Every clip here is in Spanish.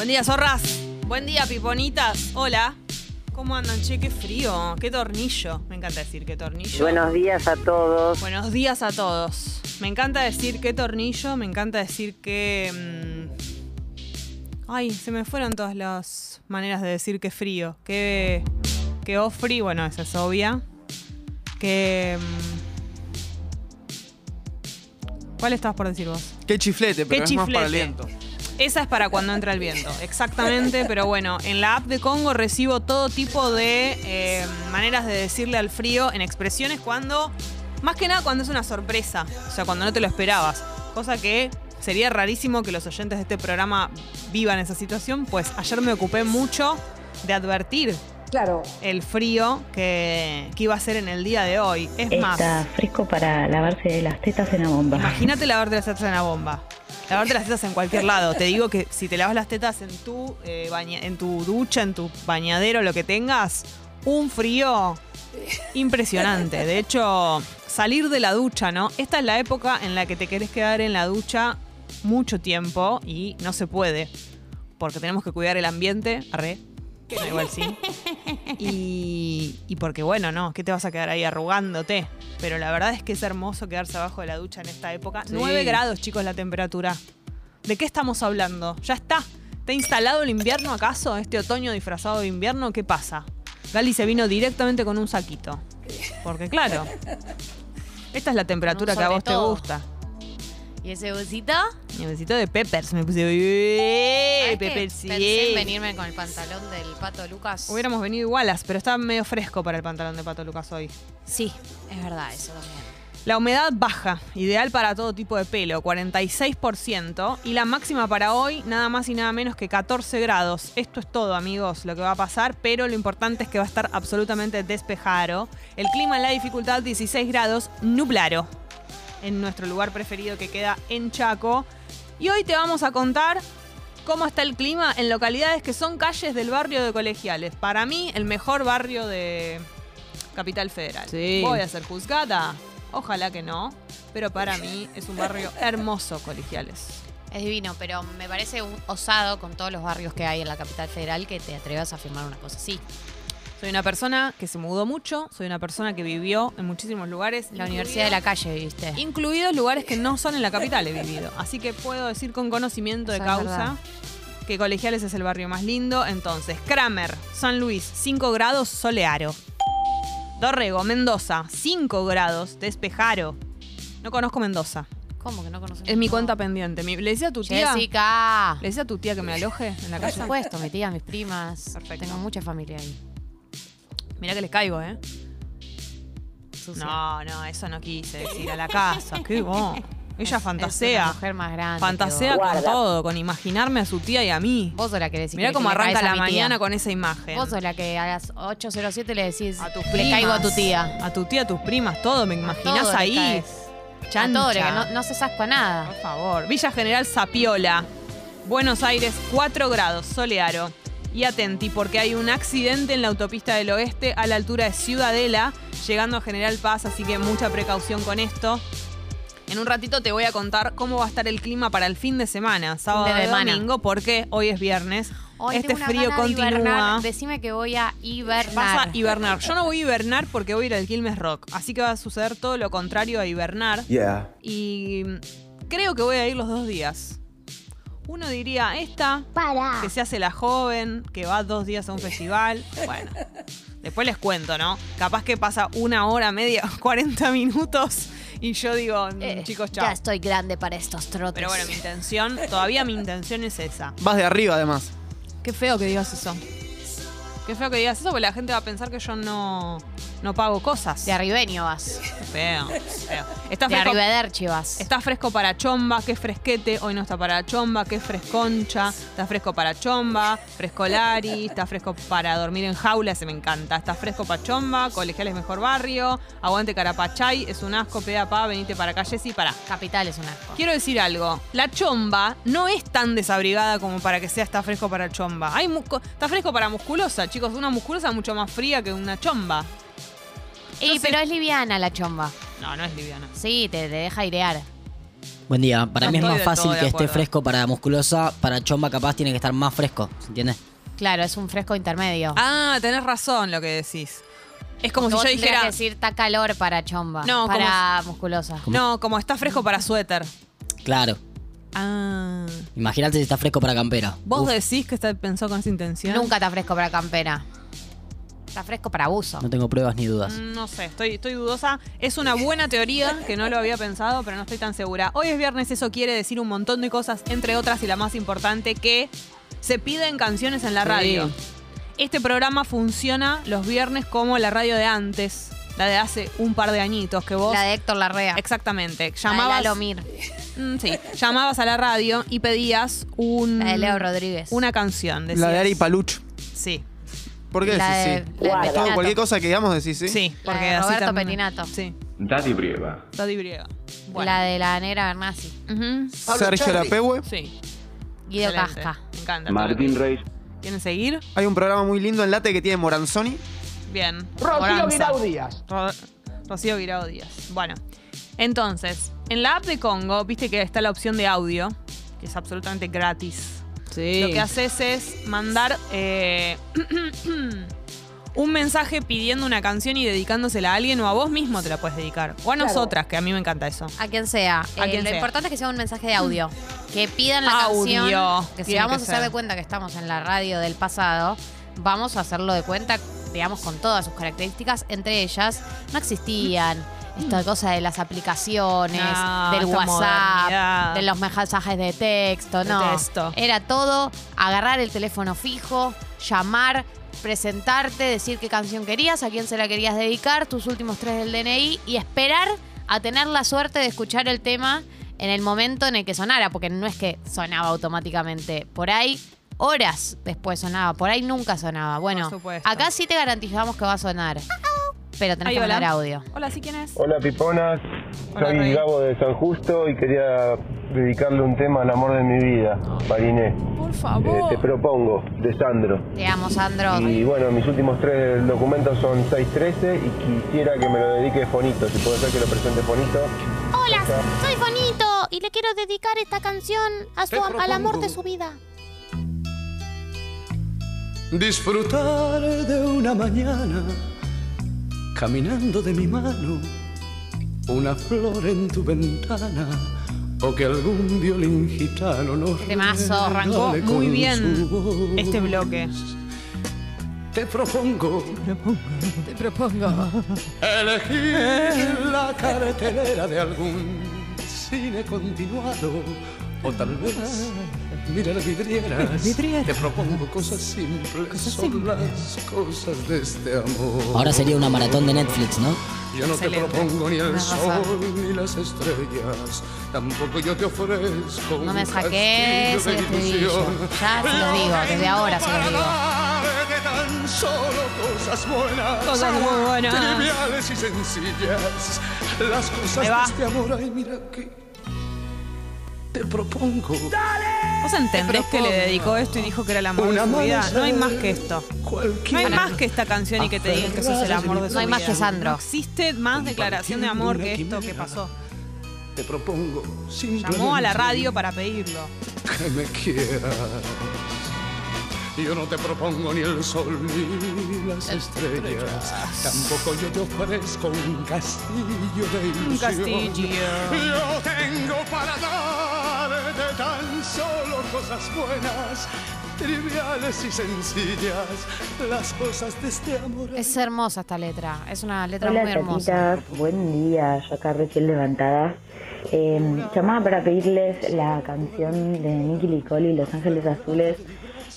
Buen día, zorras. Buen día, piponitas. Hola. ¿Cómo andan? Che, qué frío. Qué tornillo. Me encanta decir qué tornillo. Buenos días a todos. Buenos días a todos. Me encanta decir qué tornillo. Me encanta decir que. mm, Ay, se me fueron todas las maneras de decir que frío. Que. Que ofri, bueno, esa es obvia. Que. mm, ¿Cuál estabas por decir vos? Qué chiflete, pero Qué es más para el chiflete. viento. Esa es para cuando entra el viento, exactamente, pero bueno, en la app de Congo recibo todo tipo de eh, maneras de decirle al frío en expresiones cuando, más que nada cuando es una sorpresa, o sea, cuando no te lo esperabas, cosa que sería rarísimo que los oyentes de este programa vivan esa situación, pues ayer me ocupé mucho de advertir Claro. el frío que, que iba a ser en el día de hoy. Es más, Está fresco para lavarse las tetas en la bomba. Imagínate lavarte las tetas en la bomba. Lavarte las tetas en cualquier lado. Te digo que si te lavas las tetas en tu, eh, baña- en tu ducha, en tu bañadero, lo que tengas, un frío impresionante. De hecho, salir de la ducha, ¿no? Esta es la época en la que te querés quedar en la ducha mucho tiempo y no se puede. Porque tenemos que cuidar el ambiente. Arre. No, igual sí. Y, y porque, bueno, no, ¿qué te vas a quedar ahí arrugándote? Pero la verdad es que es hermoso quedarse abajo de la ducha en esta época. Sí. 9 grados, chicos, la temperatura. ¿De qué estamos hablando? ¿Ya está? ¿Está instalado el invierno acaso? ¿Este otoño disfrazado de invierno? ¿Qué pasa? Gali se vino directamente con un saquito. Porque claro, esta es la temperatura que a vos te gusta. ¿Y ese bolsito? Y necesito de peppers. Me puse... ¡Eh, ¿Sabes que peppers! sí! Pensé en venirme con el pantalón del pato Lucas. Hubiéramos venido igualas, pero estaba medio fresco para el pantalón de Pato Lucas hoy. Sí, es verdad, eso también. La humedad baja, ideal para todo tipo de pelo, 46%. Y la máxima para hoy, nada más y nada menos que 14 grados. Esto es todo, amigos, lo que va a pasar, pero lo importante es que va a estar absolutamente despejado. El clima en la dificultad, 16 grados, nublaro. En nuestro lugar preferido que queda en Chaco. Y hoy te vamos a contar cómo está el clima en localidades que son calles del barrio de Colegiales. Para mí, el mejor barrio de Capital Federal. Sí. Voy a ser juzgada. Ojalá que no. Pero para mí es un barrio hermoso, Colegiales. Es divino, pero me parece un osado con todos los barrios que hay en la capital federal que te atrevas a firmar una cosa así. Soy una persona que se mudó mucho, soy una persona que vivió en muchísimos lugares. La Universidad de la Calle, ¿viste? Incluidos lugares que no son en la capital he vivido. Así que puedo decir con conocimiento de Eso es causa verdad. que Colegiales es el barrio más lindo. Entonces, Kramer, San Luis, 5 grados, solearo. Dorrego, Mendoza, 5 grados, despejaro. No conozco Mendoza. ¿Cómo que no conoces? Es mi cuenta pendiente. Mi- ¿Le decía a tu tía? Jessica. ¿Le decía a tu tía que me aloje en la Por casa? supuesto, mi tía, mis primas. Perfecto. Tengo mucha familia ahí. Mirá que les caigo, ¿eh? Sucia. No, no, eso no quise decir a la casa. Qué vos. Ella Es fantasea. una mujer más grande. Fantasea con todo, con imaginarme a su tía y a mí. Vos sos la que decís Mirá que cómo le arranca la mañana con esa imagen. Vos sos la que a las 8.07 le decís, a tus le primas. caigo a tu tía. A tu tía, a tus primas, todo. ¿Me imaginás todo le ahí? Chancha. A todo, le- que no, no se asco a nada. Por favor. Villa General Sapiola. Buenos Aires, 4 grados, solearo. Y atenti, porque hay un accidente en la autopista del oeste a la altura de Ciudadela, llegando a General Paz, así que mucha precaución con esto. En un ratito te voy a contar cómo va a estar el clima para el fin de semana, sábado de y domingo, porque hoy es viernes. Hoy este tengo una frío gana de continúa. hibernar. Decime que voy a hibernar. Vas a hibernar. Yo no voy a hibernar porque voy a ir al Quilmes Rock. Así que va a suceder todo lo contrario a hibernar. Yeah. Y creo que voy a ir los dos días. Uno diría, esta, que se hace la joven, que va dos días a un festival. Bueno, después les cuento, ¿no? Capaz que pasa una hora, media, 40 minutos y yo digo, mm, Eh, chicos, chao. Ya estoy grande para estos trotes. Pero bueno, mi intención, todavía mi intención es esa. Vas de arriba, además. Qué feo que digas eso. Qué feo que digas eso porque la gente va a pensar que yo no, no pago cosas. De arribeño vas. Feo, feo. Está De fresco, arrivederci vas. está fresco para chomba, qué fresquete. Hoy no está para chomba, qué fresconcha. Está fresco para chomba, frescolari. Está fresco para dormir en jaula, ese me encanta. Está fresco para chomba, colegial es mejor barrio. Aguante Carapachay, es un asco, peda pa, venite para acá, Jessy, para. Capital es un asco. Quiero decir algo. La chomba no es tan desabrigada como para que sea está fresco para chomba. Hay está fresco para musculosa, chicos. Una musculosa mucho más fría que una chomba. Y, pero es liviana la chomba. No, no es liviana. Sí, te, te deja airear. Buen día. Para No mí es estoy más del fácil de que esté acuerdo. fresco para musculosa. Para chomba capaz tiene que estar más fresco. ¿Se entiende? Claro, es un fresco intermedio. Ah, tenés razón lo que decís. Es como si Vos yo tendrías dijera. que decir está calor para chomba. No, para musculosa. No, como está fresco para suéter. Claro. Ah. Imagínate si está fresco para campera. ¿Vos Uf, decís que está pensó con esa intención? Nunca está fresco para campera. Está fresco para abuso. No tengo pruebas ni dudas. Mm, No sé, estoy, estoy dudosa. Es una buena teoría que no lo había pensado, pero no estoy tan segura. Hoy es viernes, eso quiere decir un montón de cosas, entre otras y la más importante, que se piden canciones en la Sí. radio. Este programa funciona los viernes como la radio de antes, la de hace un par de añitos, que vos... La de Héctor Larrea. Exactamente. La Llamabas, de Lalo Mir. Mm, sí, llamabas a la radio y pedías un, La de Leo Rodríguez. una canción. La de Ari Paluch. Sí, ¿Por qué La decís de- sí? la de Todo, Petinato. cualquier cosa que digamos decís sí. sí. La porque de así Roberto. Petinato. Sí, Dati Brieva. Tati Brieva. La de la negra Bernasi. Ujú. Sergio Lapehue. Sí. Guido excelente. Casca. Me encanta. Martín Reis. ¿Quieren seguir? Hay un programa muy lindo en Late que tiene Moranzoni. Bien. Rocío Moranza. Guirao Díaz. Ro- Rocío Guirao Díaz. Bueno. Entonces, en la app de Congo, viste que está la opción de audio, que es absolutamente gratis. Sí. Lo que haces es mandar eh, un mensaje pidiendo una canción y dedicándosela a alguien o a vos mismo te la puedes dedicar. O a nosotras, que a mí me encanta eso. A quien sea. A Eh, quien lo sea. importante es que sea un mensaje de audio. Que pidan la Audio. canción. Que si Tiene vamos que a hacer de cuenta que estamos en la radio del pasado, vamos a hacerlo de cuenta, digamos, con todas sus características. Entre ellas, no existían esta cosa de las aplicaciones, No, del WhatsApp, modernidad. de los mensajes de texto, no. Era todo agarrar el teléfono fijo, llamar, presentarte, decir qué canción querías, a quién se la querías dedicar, tus últimos tres del DNI y esperar a tener la suerte de escuchar el tema en el momento en el que sonara, porque no es que sonaba automáticamente. Por ahí, horas después sonaba, por ahí nunca sonaba. Bueno, acá sí te garantizamos que va a sonar, pero tenés Ahí, que hola. mandar audio. Hola, ¿sí quién es? Hola Piponas, Hola, soy Rey. Gabo de San Justo y quería dedicarle un tema al amor de mi vida, Mariné. Por Eh, te propongo, de Sandro. Te amo, Sandro. Y bueno, mis últimos tres documentos son 613 y quisiera que me lo dedique Fonito, si puede ser que lo presente Fonito. Hola, soy Bonito y le quiero dedicar esta canción a su, al amor de su vida. Disfrutar de una mañana caminando de mi mano, una flor en tu ventana o que algún violín gitano nos Temazo, arrancó muy bien este bloque. Te propongo Te propongo. elegir la cartelera de algún cine continuado o tal vez mirar vidrieras. Te propongo cosas simples, son las cosas de este amor. Ahora sería una maratón de Netflix, ¿no? Yo no Excelente. te propongo ni el sol ni las estrellas, tampoco yo te ofrezco No me estribillo. ilusión. Ya se Yo digo, desde ahora se para digo. tan solo cosas buenas, Cosas muy buenas. triviales y sencillas, las cosas de va. este amor. Ay, mira que te propongo ¿Vos entendés que le dedicó esto y dijo que era el amor Una de su vida? No hay más que esto. No hay más que esta canción y que te digan que sos el amor de su vida. No hay más que Sandro. No existe más declaración de amor que esto que pasó. Te propongo Llamó a la radio para pedirlo. que me quieras. Yo no te propongo ni el sol ni las estrellas. Tampoco yo te ofrezco un castillo de ilusión. Un castillo. Yo tengo para darte tan solo cosas buenas, triviales y sencillas. Las cosas de este amor. Es hermosa esta letra. Es una letra Hola muy hermosa. chatitas, buen día, yo acá recién levantada. Eh, llamaba para pedirles la canción de Nicky Nicole y Los Ángeles Azules,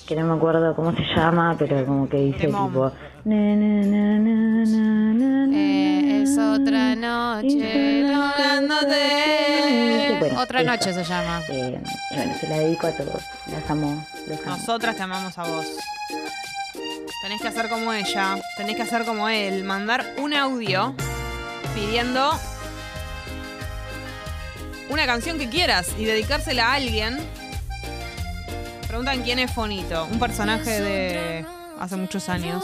que no me acuerdo cómo se llama, pero como que dice tipo... na, na, na, Eh, es otra noche, rogándote. Bueno, Otra noche se llama. Eh, bueno, se la dedico a todos, las amo, los amo. Nosotras te amamos a vos. Tenés que hacer como ella, tenés que hacer como él, mandar un audio pidiendo una canción que quieras y dedicársela a alguien. Preguntan quién es Fonito, un personaje de hace muchos años,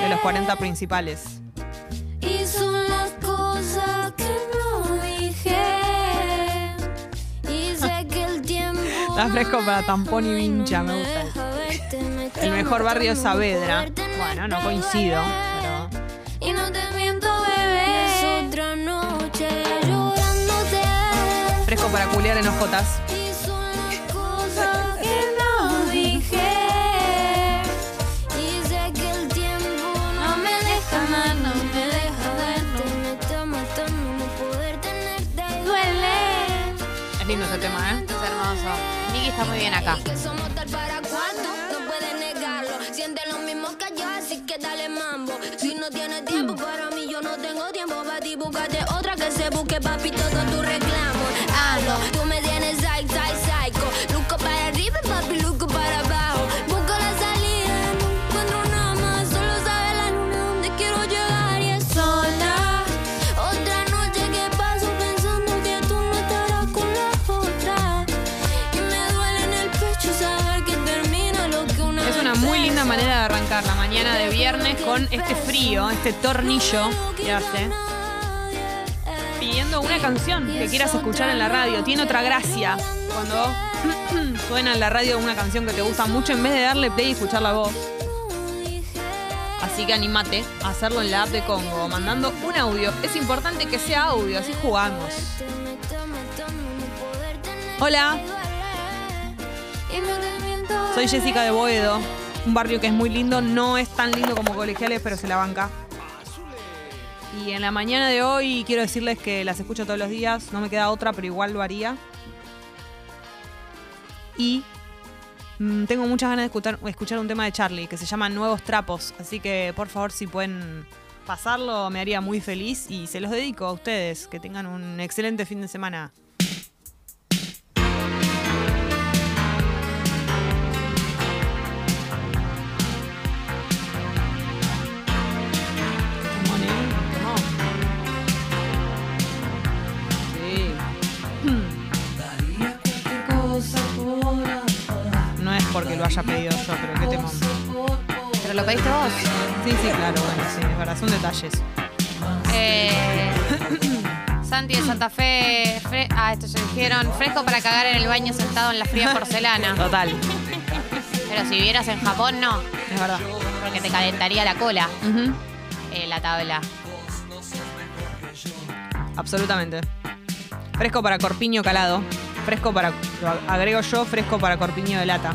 de los 40 principales. Y son las cosas que no dije. Está fresco para tampón y vincha, me gusta. El mejor barrio es Saavedra. Bueno, no coincido, pero... Y no te miento, bebé. otra noche llorándote. Fresco para culiar en ojotas. Tema, ¿eh? Es hermoso. Miki está muy bien acá. Siente lo mismo que yo, así que dale mambo. Si no tienes tiempo para mí, yo no tengo tiempo para ti. Búscate otra que se busque, papi, todo tu reclamo. Este tornillo que hace. Pidiendo una canción que quieras escuchar en la radio. Tiene otra gracia cuando suena en la radio una canción que te gusta mucho en vez de darle play y escuchar la voz. Así que animate a hacerlo en la app de Congo, mandando un audio. Es importante que sea audio, así jugamos. Hola, soy Jessica de Boedo. Un barrio que es muy lindo, no es tan lindo como colegiales, pero se la banca. Y en la mañana de hoy quiero decirles que las escucho todos los días, no me queda otra, pero igual lo haría. Y mm, tengo muchas ganas de escuchar, escuchar un tema de Charlie que se llama Nuevos Trapos, así que por favor si pueden pasarlo me haría muy feliz y se los dedico a ustedes, que tengan un excelente fin de semana. Porque lo haya pedido yo, pero qué temón. ¿Pero lo pediste vos? Sí, sí, claro, bueno, sí, es verdad, son detalles. Eh, Santi de Santa Fe. fre- ah, esto se dijeron. Fresco para cagar en el baño sentado en la fría porcelana. Total, Pero si vivieras en Japón, no. es verdad. Porque te calentaría la cola Ujú, eh, la tabla. Absolutamente. Fresco para corpiño calado. Fresco para. Lo agrego yo, fresco para corpiño de lata.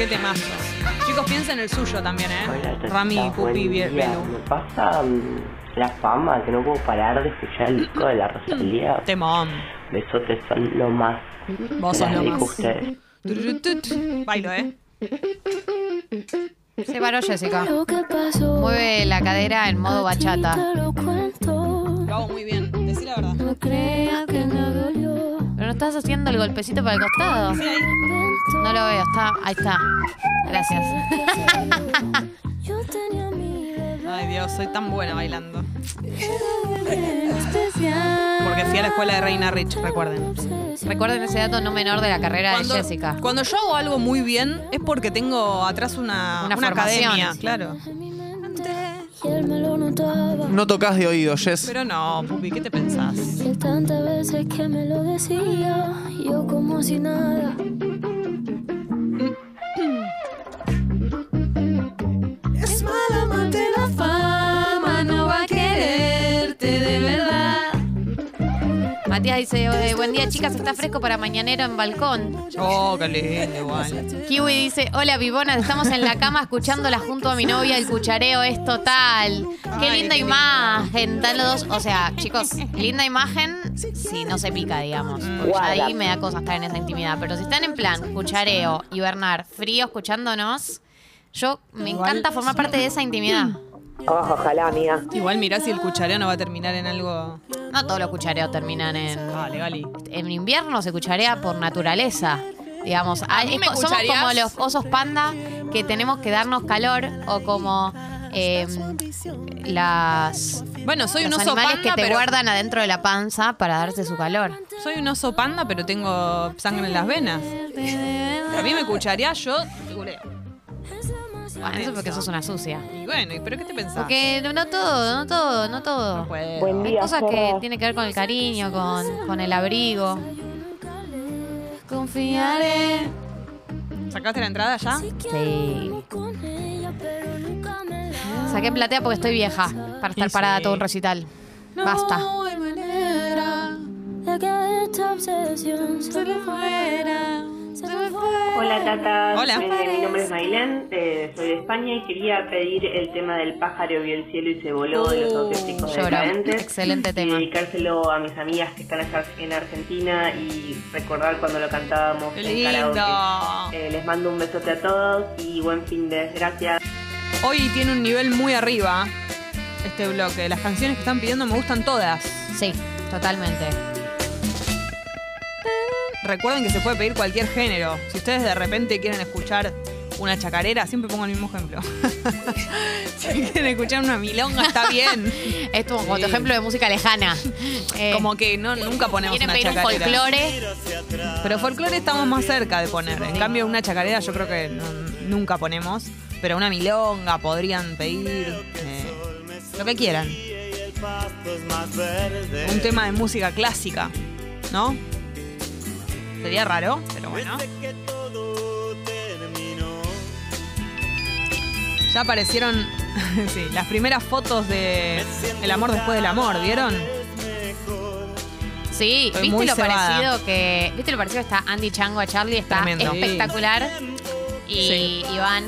Qué temazo. Chicos, piensen en el suyo también, ¿eh? Hola, Rami, Pupi, día. Bie- Belu. Me pasa mm, la fama que no puedo parar de escuchar el disco de la Rosalía. Temón. Besotes son lo más. Vos sos lo más. ustedes. Bailo, ¿eh? Se paró Jessica. Mueve la cadera en modo bachata. Lo cuento. Lo hago muy bien. Decí la verdad. Estás haciendo el golpecito para el costado. Sí. No lo veo. Está, ahí está. Gracias. Ay, Dios, soy tan buena bailando. Porque fui a la escuela de Reina Rich, recuerden. Recuerden ese dato no menor de la carrera Cuando, de Jessica. cuando yo hago algo muy bien es porque tengo atrás una, Una una formación. academia, claro. No tocas de oído, Jess. Pero no, Pupi, ¿qué te pensás? Tantas veces que me lo decía. Yo como si nada. Matías dice, eh, buen día chicas, está fresco para mañanero en balcón. Oh, qué lindo, igual. Kiwi dice, hola Vivonas, estamos en la cama escuchándola junto a mi novia, el cuchareo es total. Qué Ay, linda qué imagen, están los dos. O sea, chicos, linda imagen si no se pica, digamos. Porque ya ahí me da cosa estar en esa intimidad. Pero si están en plan cuchareo y Bernard frío escuchándonos, yo me Igual- encanta formar parte de esa intimidad. Oh, ojalá, amiga. Igual mirá si el cuchareo no va a terminar en algo. No todos los cuchareos terminan en. Dale, Gali. En invierno se cucharea por naturaleza. Digamos, A Hay- mí me somos cuchareás. como los osos panda que tenemos que darnos calor o como eh, las Bueno, soy un oso animales panda, que te pero- guardan adentro de la panza para darse su calor. Soy un oso panda, pero tengo sangre en las venas. A mí me cucharía, yo te culeo. Bueno, eso porque sos una sucia. Y bueno, ¿y ¿pero qué te pensás? Porque no, no todo, no todo, no todo. No puedo. Buen Hay día, cosas que tienen que ver con el cariño, con, con el abrigo. Confiaré. ¿Sacaste la entrada ya? Sí. Saqué platea porque estoy vieja para estar Y parada sí. todo un recital. Basta. Hola Tata, Hola. Eh, mi nombre es Mailén, eh, soy de España y quería pedir el tema del pájaro vio el cielo y se voló de los auténticos Lloro. decadentes. Excelente Y tema. dedicárselo a mis amigas que están allá en Argentina y recordar cuando lo cantábamos ¡Qué en lindo! karaoke. Eh, les mando un besote a todos y buen fin de gracias. Hoy tiene un nivel muy arriba este bloque. Las canciones que están pidiendo me gustan todas. Sí, totalmente. Recuerden que se puede pedir cualquier género. Si ustedes de repente quieren escuchar una chacarera, siempre pongo el mismo ejemplo. si quieren escuchar una milonga, está bien. Es como, como tu Sí. ejemplo de música lejana. Eh, Como que no, nunca ponemos quieren una pedir un chacarera. folclore. Pero folclore estamos más cerca de poner. En cambio, una chacarera yo creo que no- nunca ponemos. Pero una milonga podrían pedir eh, lo que quieran. Un tema de música clásica, ¿no? Sería raro, pero bueno. Ya aparecieron sí, las primeras fotos de El amor después del amor, ¿vieron? Sí, Estoy ¿viste lo cebada. parecido que. ¿Viste lo parecido que está Andy Chango a Charlie? Está Tremendo. espectacular. Y Sí. Iván,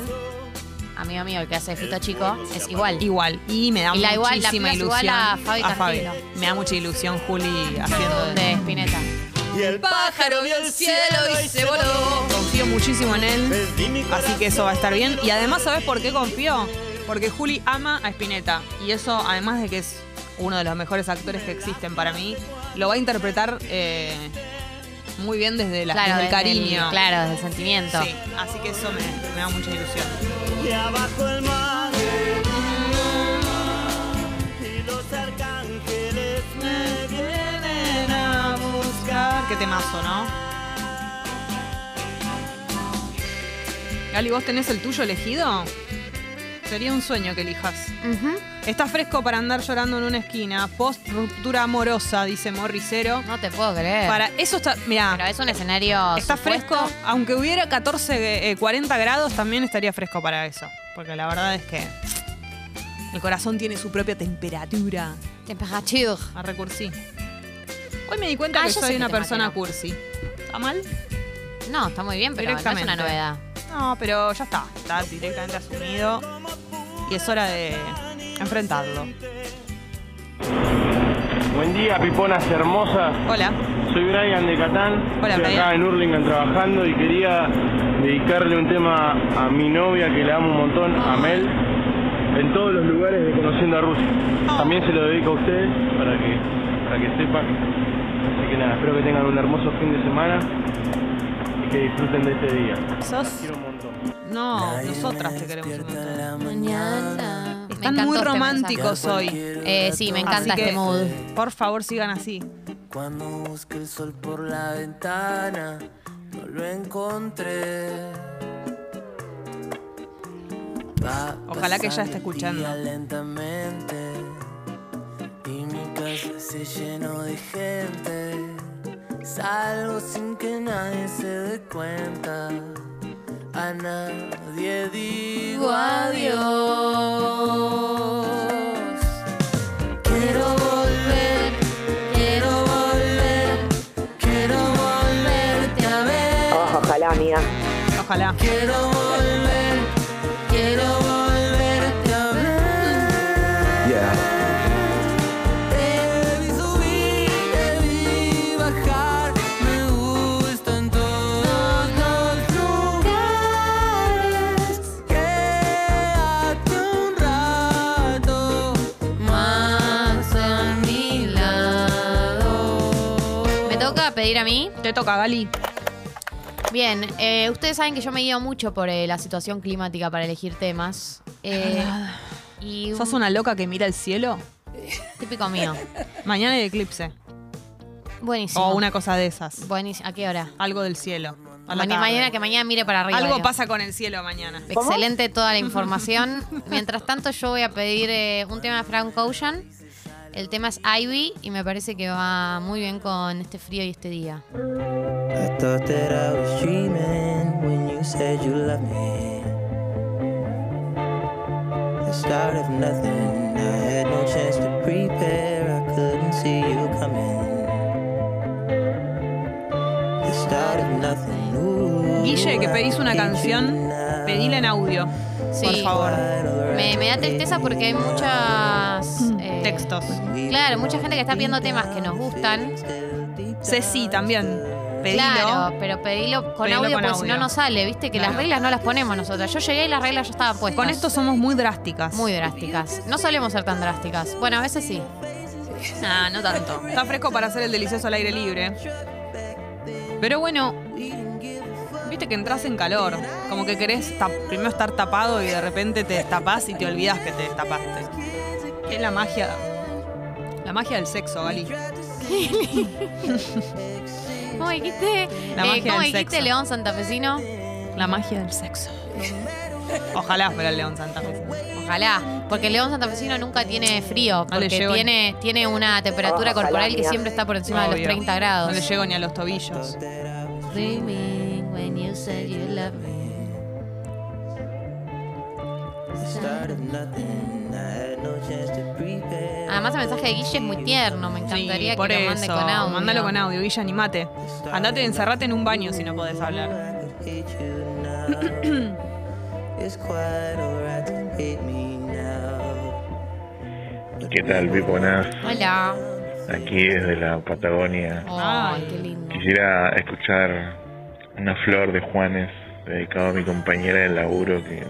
amigo mío, el que hace Fito Chico, es igual. Igual. Y me da Y la igual- la ilusión. igual a Fabi Cantilo. Me da mucha ilusión Juli haciendo de Spinetta. Y el pájaro vio el cielo y se voló. Confío muchísimo en él. Así que eso va a estar bien. Y además, ¿sabes por qué confío? Porque Juli ama a Spinetta. Y eso, además de que es uno de los mejores actores que existen para mí, lo va a interpretar eh, muy bien desde, la, Claro, desde el desde el- cariño. claro, desde el sentimiento. Sí, así que eso me, me da mucha ilusión. Y abajo el mar Qué temazo, ¿no? Gali, ¿vos tenés el tuyo elegido? Sería un sueño que elijas. Está fresco para andar llorando en una esquina. Post ruptura amorosa, dice Morricero. No te puedo creer. Para eso está, mira, Pero es un escenario. está supuesto. fresco. Aunque hubiera 14, eh, 40 grados, también estaría fresco para eso. Porque la verdad es que el corazón tiene su propia temperatura. Temperature. A recursi. Hoy me di cuenta Ah, que soy una persona cursi. ¿Está mal? No, está muy bien, pero no es una novedad. No, pero ya está. Está directamente asumido. Y es hora de enfrentarlo. Buen día, piponas hermosas. Hola. Soy Brian de Catán. Hola, Estoy acá en Hurlingham trabajando y quería dedicarle un tema a mi novia que le amo un montón, a Mel, en todos los lugares de Conociendo a Rusia. También se lo dedico a ustedes para que, para que sepan. Así que nada, espero que tengan un hermoso fin de semana y que disfruten de este día. ¿Sos? Quiero un montón. No, nosotras te queremos un montón. Mañana. Están muy este románticos mensaje. hoy. Eh, sí, me encanta Así este que, mood. Por favor, sigan así. Cuando busqué el sol por la ventana, no lo encontré. Ojalá que ella esté escuchando. lentamente se llenó de gente. Salgo sin que nadie se dé cuenta. A nadie digo adiós. Quiero volver, quiero volver, quiero volverte a ver. Oh, ojalá, amiga. Ojalá. Quiero pedir a mí? Te toca, Gali. Bien, eh, ustedes saben que yo me guío mucho por eh, la situación climática para elegir temas. Eh, y ¿Sos una loca que mira el cielo? típico mío. Mañana hay eclipse. Buenísimo. O una cosa de esas. Buenísimo. ¿A qué hora? Algo del cielo. A la Mañana, tarde. mañana que mañana mire para arriba. Algo digo. pasa con el cielo mañana. Excelente toda la información. Mientras tanto, yo voy a pedir eh, un tema de Frank Ocean. El tema es Ivy y me parece que va muy bien con este frío y este día. I thought that I was dreaming when you said you loved me. The start of nothing, I had no chance to prepare, I couldn't see you coming. The start of nothing, ooh, Guille, que pedís una canción, now. pedila en audio. Sí. Por favor. Me, me da tristeza porque hay muchas... Textos. Claro, mucha gente que está pidiendo temas que nos gustan. Ceci también. Pedilo. Claro, pero pedilo con Pedilo audio porque si no, no sale. Viste que las reglas no las ponemos nosotros. Yo llegué y las reglas ya estaban puestas. Con esto somos muy drásticas. Muy drásticas. No solemos ser tan drásticas. Bueno, a veces sí. Ah, no tanto. Está fresco para hacer el delicioso al aire libre. Pero bueno, viste que entras en calor. Como que querés primero estar tapado y de repente te destapás y te olvidas que te destapaste. Es la magia. La magia del sexo, Gali. ¿Cómo dijiste? La Eh, ¿Cómo del dijiste, sexo. León Santafesino? La magia del sexo. Ojalá fuera el León Santa Fe. Ojalá, porque el león santafesino nunca tiene frío, No le porque llego tiene, tiene una temperatura Ojalá, corporal que siempre está por encima de los Obvio. 30 grados. No le llego ni a los tobillos. Dreaming when you said you love me. The start of nothing, I had Además el mensaje de Guille es muy tierno, me encantaría Sí, por que lo eso. mande con audio. Mándalo con audio, Guilla, animate. Andate, encerrate en un baño si no podés hablar. ¿Qué tal, Piponas? Hola. Aquí desde la Patagonia. Ay, qué lindo. Quisiera escuchar una flor de Juanes dedicado a mi compañera de laburo que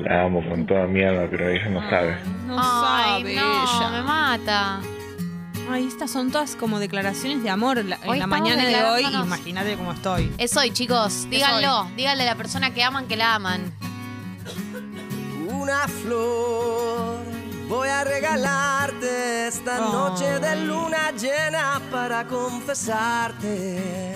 la amo con toda mi alma, pero ella no sabe. No Ay, sabe no, ella. me mata. Ay, estas son todas como declaraciones de amor la- en la estamos mañana de hoy. declarándonos. Imagínate cómo estoy. Es hoy, chicos. Díganlo. Díganle a la persona que aman que la aman. Una flor voy a regalarte esta noche de luna llena para confesarte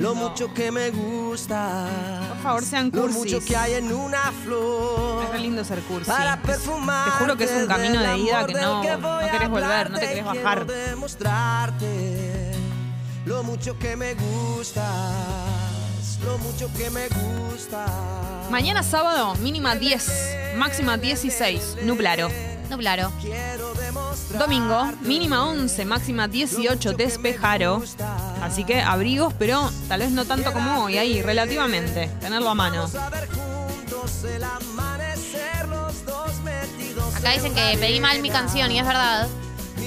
lo mucho que me gusta. Por favor, sean Lo cursis. mucho que hay en una flor. Es re lindo ser cursi. Para perfumar. Te juro que es un camino de ida que no, no querés volver, no te querés bajar. demostrarte lo mucho que me gustas, lo mucho que me gusta. Mañana sábado, mínima 10, máxima 16, nublaro. Nublaro. Domingo, mínima 11, máxima 18, despejaro. Así que abrigos, pero tal vez no tanto como hoy, ahí, relativamente. Tenerlo a mano. Acá dicen que pedí mal mi canción y es verdad.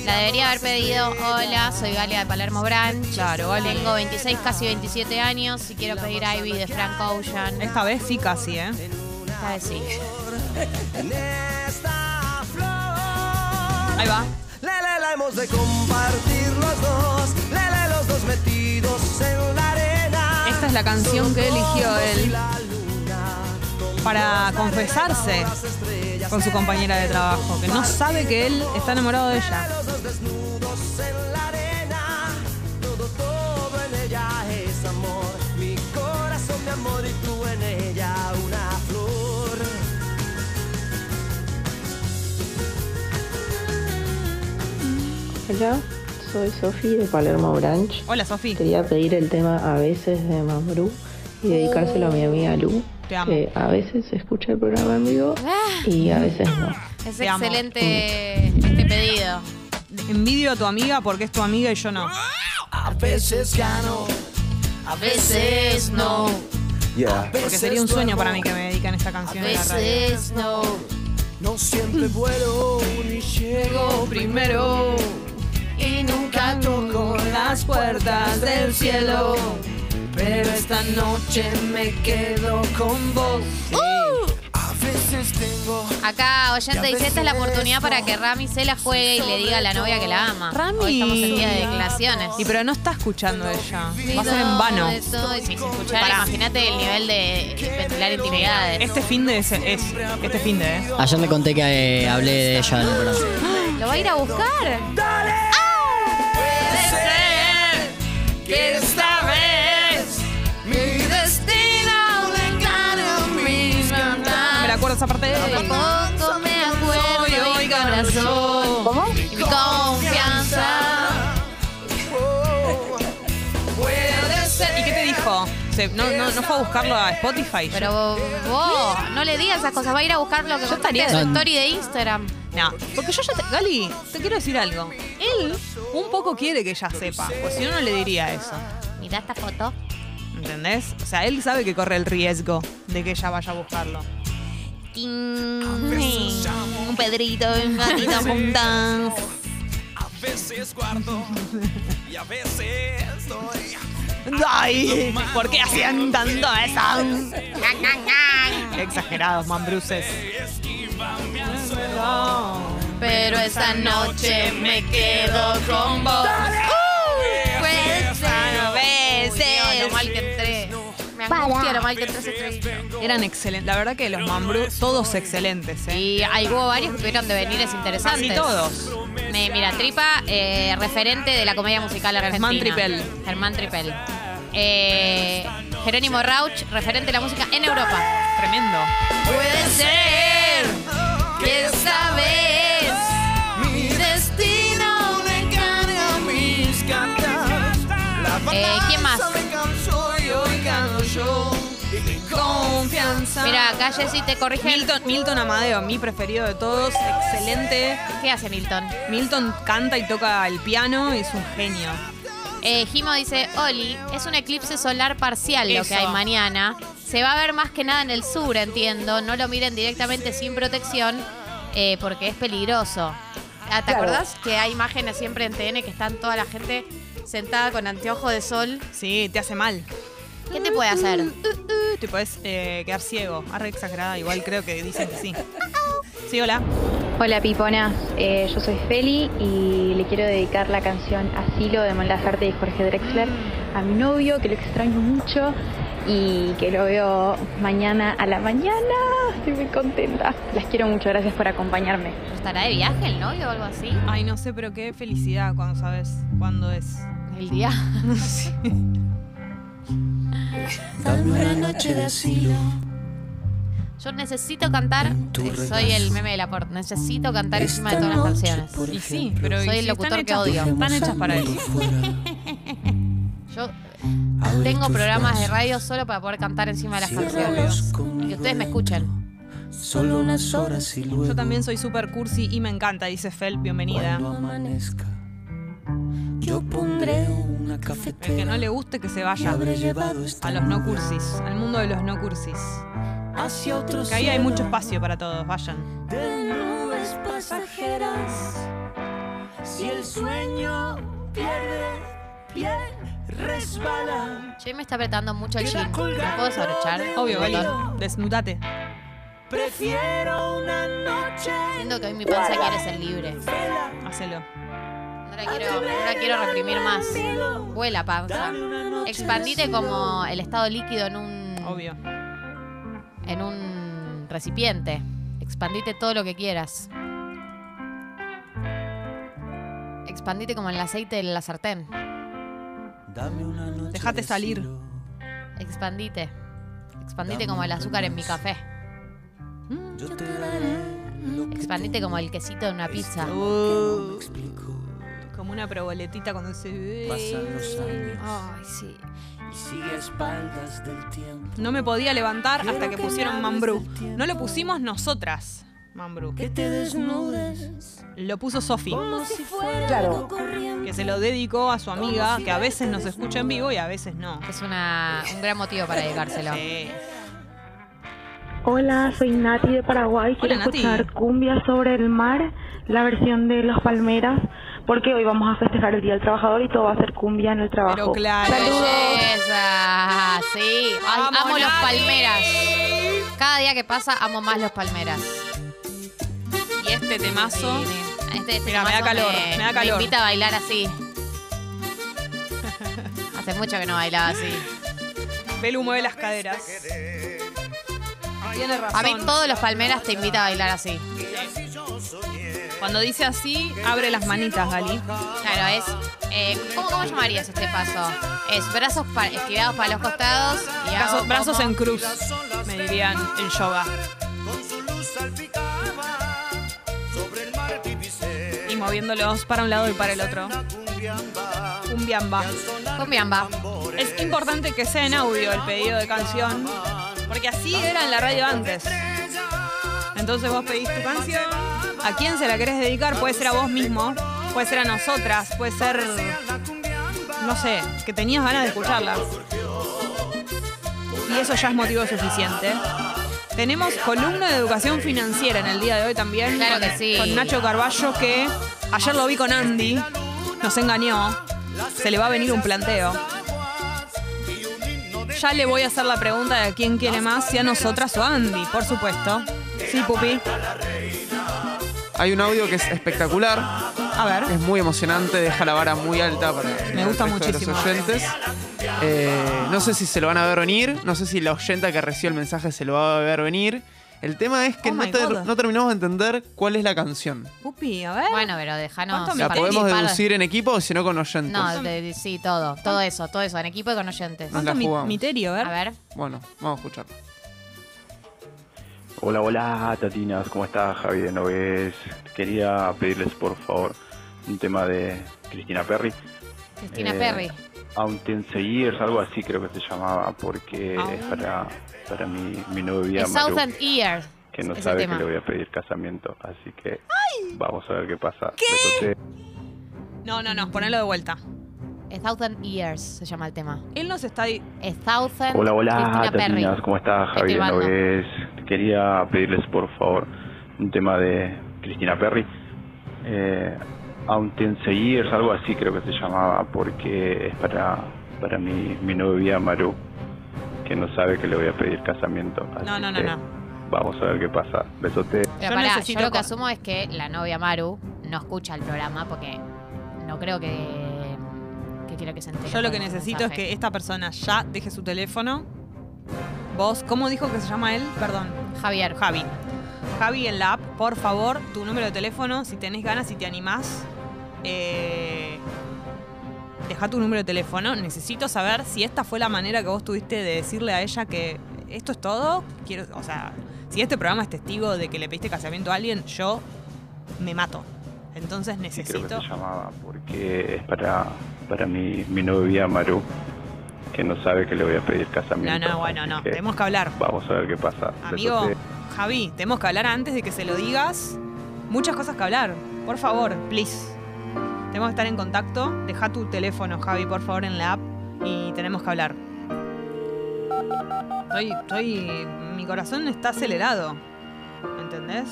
La debería haber pedido. Hola, soy Galia de Palermo Branch. Claro, Gali. Tengo 26, casi 27 años y quiero pedir Ivy de Frank Ocean. Esta vez sí casi, ¿eh? Esta vez sí. Ahí va. Lele, la hemos de compartir los dos. Lele, los dos metidos en la arena. Esta es la canción que eligió él para confesarse con su compañera de trabajo, que no sabe que él está enamorado de ella. Hola, soy Sofi de Palermo Branch. Hola, Sofi. Quería pedir el tema A veces de Mambrú y dedicárselo a mi amiga Lu, Te amo. que a veces escucha el programa en vivo y a veces no. Es Te amo. excelente este pedido. Envidio a tu amiga porque es tu amiga y yo no. A veces gano, a veces no. Porque sería un sueño para mí que me dedican esta canción en la radio. veces no. No siempre vuelo ni llego primero y nunca toco las puertas del cielo. Pero esta noche me quedo con vos. Uh. A veces tengo. Acá oyente dice, esta es la oportunidad para que Rami se la juegue y le diga a la novia que la ama. Rami. Hoy estamos en día de declaraciones. Y pero no está escuchando ella. Va a ser en vano. De todo, y si se escuchara, Pará. imagínate el nivel de ventilar intimidades. Este fin de es, es- este fin de, ¿eh? Ayer me conté que eh, hablé de ella en el programa. ¿Lo va a ir a buscar? Que esta vez mi destino le a mis ganas. Me la acuerdo esa parte de Tampoco me acuerdo Soy mi corazón. ¿Cómo? Y mi confianza. Puede ser. ¿Y qué te dijo? No, no, no fue a buscarlo a Spotify. Pero vos, no le digas esas cosas. Va a ir a buscar lo que Yo estaría- en su story de Instagram. No, porque yo ya te, Gali, te quiero decir algo. Él un poco quiere que ella sepa, pues si no, no le diría eso. Mira esta foto. ¿Entendés? O sea, él sabe que corre el riesgo de que ella vaya a buscarlo. Un Pedrito, un gatito juntan. A veces guardo y a veces doy. ¡Ay! ¿Por qué hacían tanto eso? Qué exagerados, mambruces. Pero esta noche me quedo con vos. Uh. A veces. Lo mal que entré. Me angustia lo mal que entré ese. Eran excelentes. La verdad que los mambrus, todos excelentes, ¿eh? Y hay hubo varios que tuvieron devenires interesantes. Casi todos. Me- mira, Tripa, eh, referente de la comedia musical argentina. Germán Tripel. Germán Tripel. Eh, Jerónimo Rauch, referente de la música en Europa. Tremendo. Puede ser esta vez mi destino le engañe a mis ganas. La Eh, ¿quién más? balanza me cansó y hoy gano yo. Y mi Confianza. Mira, acá Jessy te corrige. Milton, Milton Amadeo, mi preferido de todos, excelente. ¿Qué hace Milton? Milton canta y toca el piano y es un genio. Eh, Jimo dice, Oli, es un eclipse solar parcial lo Eso. que hay mañana. Se va a ver más que nada en el sur, entiendo. No lo miren directamente sin protección eh, porque es peligroso. Ah, ¿Te Claro. acordás que hay imágenes siempre en TN que están toda la gente sentada con anteojo de sol? Sí, te hace mal. ¿Qué te puede hacer? Te puedes eh, quedar ciego. Arre exagerada, igual creo que dicen que sí. Sí, hola. Hola Piponas, Eh, yo soy Feli y le quiero dedicar la canción Asilo de Mon Laferte y Jorge Drexler a mi novio que lo extraño mucho y que lo veo mañana a la mañana. Estoy muy contenta. Las quiero mucho, gracias por acompañarme. ¿Estará de viaje el novio o algo así? Ay, no sé, pero qué felicidad cuando sabes cuándo es. El día. Sí. Dame una noche de asilo. Yo necesito cantar. eh, soy el meme de la porta. Necesito cantar encima de todas las canciones. Y sí, pero Soy ¿y el locutor que odio. Están hechas para eso. Yo tengo programas de radio solo para poder cantar encima de las canciones. Y que ustedes me escuchen. Solo unas horas y luego Yo también soy super cursi y me encanta, dice Fel, bienvenida. amanezca. Yo pondré una El que no le guste que se vaya esta a los no cursis, al mundo de los no cursis. hacia otro Que ahí hay mucho espacio para todos, vayan. de nubes pasajeras. Si el sueño pierde pie, resbala. Che, me está apretando mucho el jean. ¿Me puedo desabrochar? Obvio, botón. desnudate. Prefiero una noche. Siento que hoy mi panza quiere ser libre. Hacelo. No la quiero, no la quiero reprimir más. Vuela panza. Expandite como el estado líquido en un. Obvio. En un recipiente. Expandite todo lo que quieras. Expandite como el aceite de la sartén. Dame una noche Déjate de salir. cielo. Expandite. Expandite como el azúcar en mi café. Yo te daré lo que Expandite como el quesito en una pizza. Uh, como una proboletita cuando se Pasan los años Ay, sí. y sigue a espaldas del tiempo. No me podía levantar hasta que pusieron Mambrú. No lo pusimos nosotras, Mambrú. Que te desnudes Lo puso Sofi, como si fuera Claro. que se lo dedicó a su amiga, que a veces nos escucha en vivo y a veces no. Es una, un gran motivo para dedicárselo. Sí. Hola, soy Nati de Paraguay. Quiero Hola, Nati. escuchar Cumbia sobre el mar, la versión de Los Palmeras, porque hoy vamos a festejar el Día del Trabajador y todo va a ser cumbia en el trabajo. Pero claro. Saludos. Belleza. Sí. Ay, amo los Nati. palmeras. Cada día que pasa amo más los palmeras. Este temazo. Este, este Mira, me da calor, me da calor. invita a bailar así. Hace mucho que no bailaba así. Belu mueve las caderas. Tiene razón. A mí todos los palmeras te invitan a bailar así. Cuando dice así, abre las manitas, Gali. Claro, es. eh, ¿cómo, ¿Cómo llamarías este paso? Es brazos pa- estirados para los costados y hago Brazos, en cruz, me dirían en yoga. Moviéndolos para un lado y para el otro. Un biamba. Un biamba. Es importante que sea en audio el pedido de canción, porque así era en la radio antes. Entonces vos pedís tu canción, a quién se la querés dedicar, puede ser a vos mismo, puede ser a nosotras, puede ser, no sé, que tenías ganas de escucharla. Y eso ya es motivo suficiente. Tenemos columna de educación financiera en el día de hoy también. Claro con, que sí. Con Nacho Carballo, que ayer lo vi con Andy, nos engañó. Se le va a venir un planteo. Ya le voy a hacer la pregunta de quién quiere más, si a nosotras o a Andy, por supuesto. Sí, Pupi. Hay un audio que es espectacular. A ver. Es muy emocionante, deja la vara muy alta para Me el gusta de muchísimo. los oyentes. Eh, no sé si se lo van a ver venir, no sé si la oyenta que recibió el mensaje se lo va a ver venir. El tema es que Oh no, my ter- God. no terminamos de entender cuál es la canción. Pupi, a ver. Bueno, pero déjanos. ¿Cuánto ¿La podemos participar. deducir en equipo o si no con oyentes? No, de- de- sí, todo. Todo eso, todo eso. En equipo y con oyentes. Nos la jugamos. Miterio, a ver. A ver. Bueno, vamos a escucharlo. Hola, hola, Tatinas, ¿cómo estás? Javi de Noves. Quería pedirles por favor un tema de Cristina Perry. Cristina Eh, Perry. Auntense Years, algo así creo que se llamaba, porque Ah. es para, para mi, mi novia Thousand Years. que no sabe tema. que le voy a pedir casamiento, así que vamos a ver qué pasa. Besote. No, no, no, ponelo de vuelta. Es Thousand Years se llama el tema. Él nos está ahí. Es Thousand Hola, hola, Cristina Perry. Tatinas, ¿cómo estás? Javi de Estimando. Noves. Quería pedirles por favor un tema de Cristina Perry. Eh, Auntense Years, algo así creo que se llamaba, porque es para, para mi, mi novia Maru, que no sabe que le voy a pedir casamiento. Así No, no, no, que no. Vamos a ver qué pasa. Besote. Pero Yo pará, necesito yo lo que asumo es que la novia Maru no escucha el programa porque no creo que, que quiera que se entere. Yo lo que necesito es que esta persona ya deje su teléfono. Vos, ¿cómo dijo que se llama él? Perdón. Javier. Javi. Javi en la app, por favor, tu número de teléfono, si tenés ganas, si te animás. Eh, deja tu número de teléfono. Necesito saber si esta fue la manera que vos tuviste de decirle a ella que esto es todo. Quiero, o sea, si este programa es testigo de que le pediste casamiento a alguien, yo me mato. Entonces Sí, creo que necesito. se llamaba, porque es para, para mi, mi novia Maru, que no sabe que le voy a pedir No, casamiento. no, bueno, así no. Tenemos que hablar. Vamos a ver qué pasa. Amigo. Javi, tenemos que hablar antes de que se lo digas. Muchas cosas que hablar. Por favor, please. Tenemos que estar en contacto. Deja tu teléfono, Javi, por favor, en la app y tenemos que hablar. Estoy, estoy, mi corazón está acelerado. ¿Me entendés?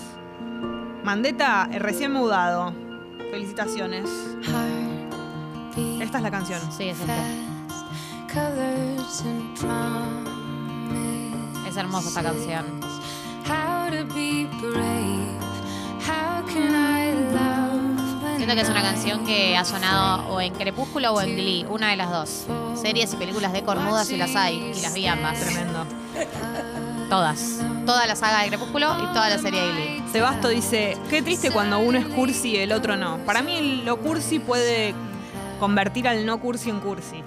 Mandeta, eh, recién mudado. Felicitaciones. Esta es la canción. Sí, es esta. Es hermosa esta canción. Siento que es una canción que ha sonado o en Crepúsculo o en Glee, una de las dos. Series y películas de cornudas y las hay, y las vi ambas. Tremendo. Todas. Toda la saga de Crepúsculo y toda la serie de Glee. Sebasto dice, qué triste cuando uno es cursi y el otro no. Para mí lo cursi puede convertir al no cursi en cursi.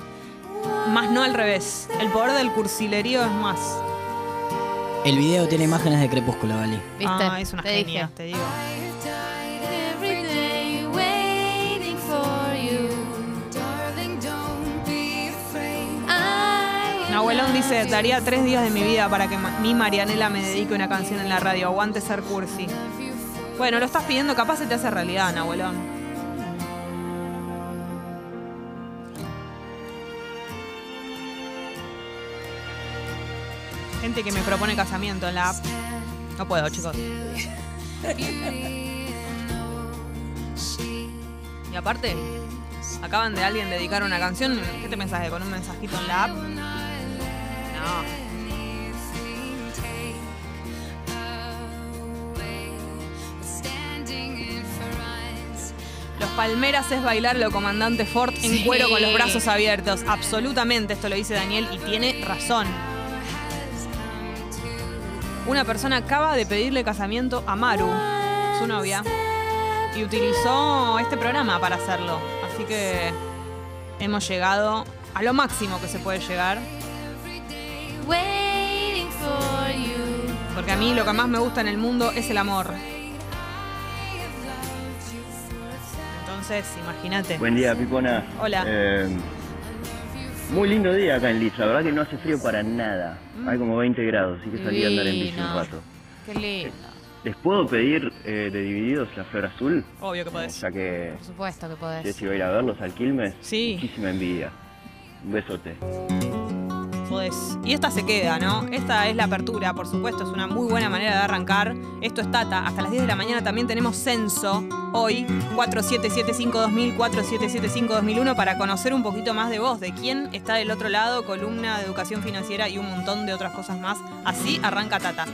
Más no al revés. El poder del cursilerío es más. El video tiene imágenes de Crepúsculo, Gali. ¿Viste? Ah, es una Te genia, dije. te digo. Dice, daría tres días de mi vida para que mi Marianela me dedique una canción en la radio. Aguante ser cursi. Bueno, lo estás pidiendo, capaz se te hace realidad, Nahuelón. Gente que me propone casamiento en la app. No puedo, chicos. Y aparte, acaban de alguien dedicar una canción. ¿Qué te pensás de con un mensajito en la app? Los Palmeras es bailarlo, comandante Ford, en cuero con los brazos abiertos. Absolutamente, esto lo dice Daniel y tiene razón. Una persona acaba de pedirle casamiento a Maru, su novia, y utilizó este programa para hacerlo. Así que hemos llegado a lo máximo que se puede llegar. Waiting for you. Porque a mí lo que más me gusta en el mundo es el amor. Entonces, imagínate. Buen día, Pipona. Hola. Eh, muy lindo día acá en Leeds. La verdad que no hace frío para nada. Hay como 20 grados, así que salí a andar en bici un rato. Qué lindo. ¿Les puedo pedir eh, de Divididos la flor azul? Obvio que podés. Ya que Por supuesto que podés. Jessy va a ir a verlos al Quilmes. Sí. Muchísima envidia. Un besote. Y esta se queda, ¿no? Esta es la apertura, por supuesto, es una muy buena manera de arrancar. Esto es Tata. Hasta las 10 de la mañana también tenemos censo. Hoy, 4775-2000, 4775-2001, para conocer un poquito más de vos, de quién está del otro lado, columna de educación financiera y un montón de otras cosas más. Así arranca Tata.